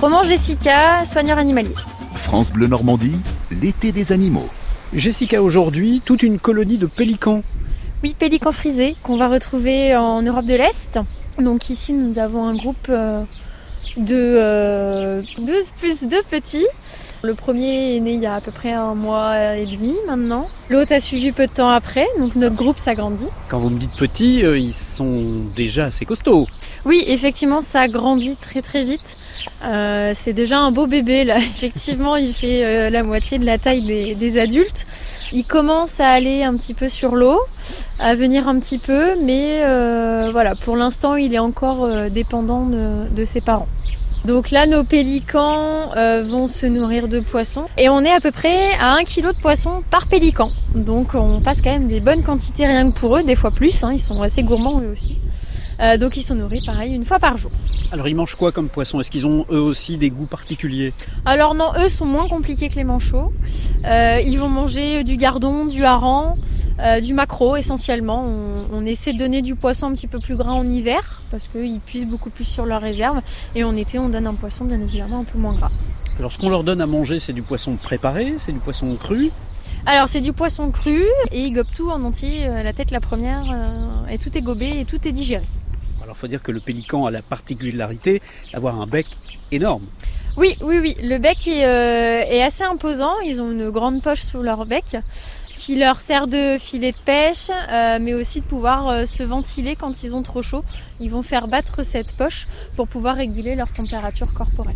Roman Jessica, soigneur animalier. France Bleu Normandie, l'été des animaux. Jessica, aujourd'hui, toute une colonie de pélicans. Oui, pélicans frisés qu'on va retrouver en Europe de l'Est. Donc ici, nous avons un groupe euh, de euh, 12 plus 2 petits. Le premier est né il y a à peu près un mois et demi maintenant. L'autre a suivi peu de temps après, donc notre groupe s'agrandit. Quand vous me dites petits, euh, ils sont déjà assez costauds. Oui, effectivement, ça grandit très très vite. Euh, c'est déjà un beau bébé là. Effectivement, il fait euh, la moitié de la taille des, adultes. Il commence à aller un petit peu sur l'eau, à venir un petit peu, mais euh, voilà, pour l'instant, il est encore dépendant de, ses parents. Donc là, nos pélicans vont se nourrir de poissons et on est à peu près à 1 kg de poissons par pélican. Donc on passe quand même des bonnes quantités rien que pour eux, des fois plus, hein, ils sont assez gourmands eux aussi. Euh, donc ils sont nourris pareil une fois par jour. Alors ils mangent quoi comme poisson? Est-ce qu'ils ont eux aussi des goûts particuliers? Alors non, eux sont moins compliqués que les manchots. Euh, ils vont manger du gardon, du hareng, euh, du maquereau essentiellement. On, on, essaie de donner du poisson un petit peu plus gras en hiver parce qu'ils puissent beaucoup plus sur leur réserve. Et en été, on donne un poisson bien évidemment un peu moins gras. Alors ce qu'on leur donne à manger, c'est du poisson préparé, c'est du poisson cru? Alors c'est du poisson cru et ils gobent tout en entier, euh, la tête la première, euh, et tout est gobé et tout est digéré. Alors il faut dire que le pélican a la particularité d'avoir un bec énorme. Oui, oui, oui. Le bec est, euh, assez imposant. Ils ont une grande poche sous leur bec qui leur sert de filet de pêche, euh, mais aussi de pouvoir euh, se ventiler quand ils ont trop chaud. Ils vont faire battre cette poche pour pouvoir réguler leur température corporelle.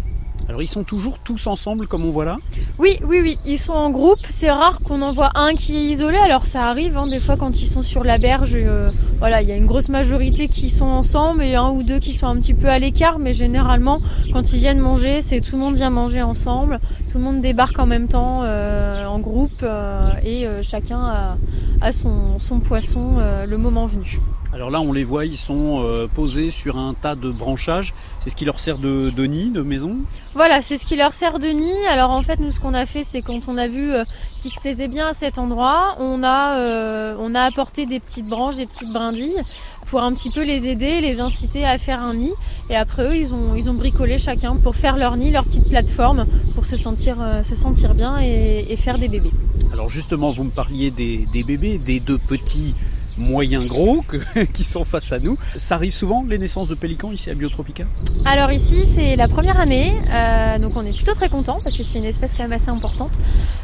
Alors ils sont toujours tous ensemble comme on voit là Oui, oui, oui, ils sont en groupe. C'est rare qu'on en voit un qui est isolé. Alors ça arrive, hein, des fois quand ils sont sur la berge, euh, voilà, il y a une grosse majorité qui sont ensemble et un ou deux qui sont un petit peu à l'écart. Mais généralement, quand ils viennent manger, c'est tout le monde vient manger ensemble. Tout le monde débarque en même temps euh, en groupe euh, et chacun a, son, poisson le moment venu. Alors là, on les voit, ils sont euh, posés sur un tas de branchages. C'est ce qui leur sert de, de nid, de maison? Voilà, c'est ce qui leur sert de nid. Alors en fait, nous, ce qu'on a fait, c'est quand on a vu euh, qu'ils se plaisaient bien à cet endroit, on a, euh, on a apporté des petites branches, des petites brindilles pour un petit peu les aider, les inciter à faire un nid. Et après eux, ils ont, ils ont bricolé chacun pour faire leur nid, leur petite plateforme, pour se sentir, se sentir bien et, et, faire des bébés. Alors justement, vous me parliez des, des bébés, des deux petits moyens gros que, qui sont face à nous. Ça arrive souvent les naissances de pélicans ici à Biotropica? Alors ici c'est la première année, euh, donc on est plutôt très content parce que c'est une espèce quand même assez importante.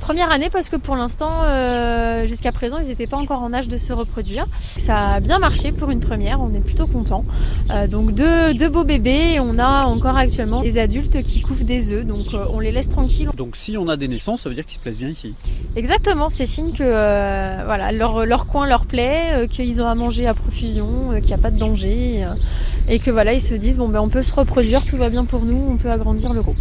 Première année parce que pour l'instant, euh, jusqu'à présent, ils n'étaient pas encore en âge de se reproduire. Ça a bien marché pour une première, on est plutôt content. Euh, donc deux, deux, beaux bébés, et on a encore actuellement des adultes qui couvrent des œufs, donc on les laisse tranquilles. Donc si on a des naissances, ça veut dire qu'ils se plaisent bien ici? Exactement, c'est signe que voilà, leur, leur coin leur plaît, qu'ils ont à manger à profusion, qu'il n'y a pas de danger, et que voilà, ils se disent bon ben on peut se reproduire, tout va bien pour nous, on peut agrandir le groupe.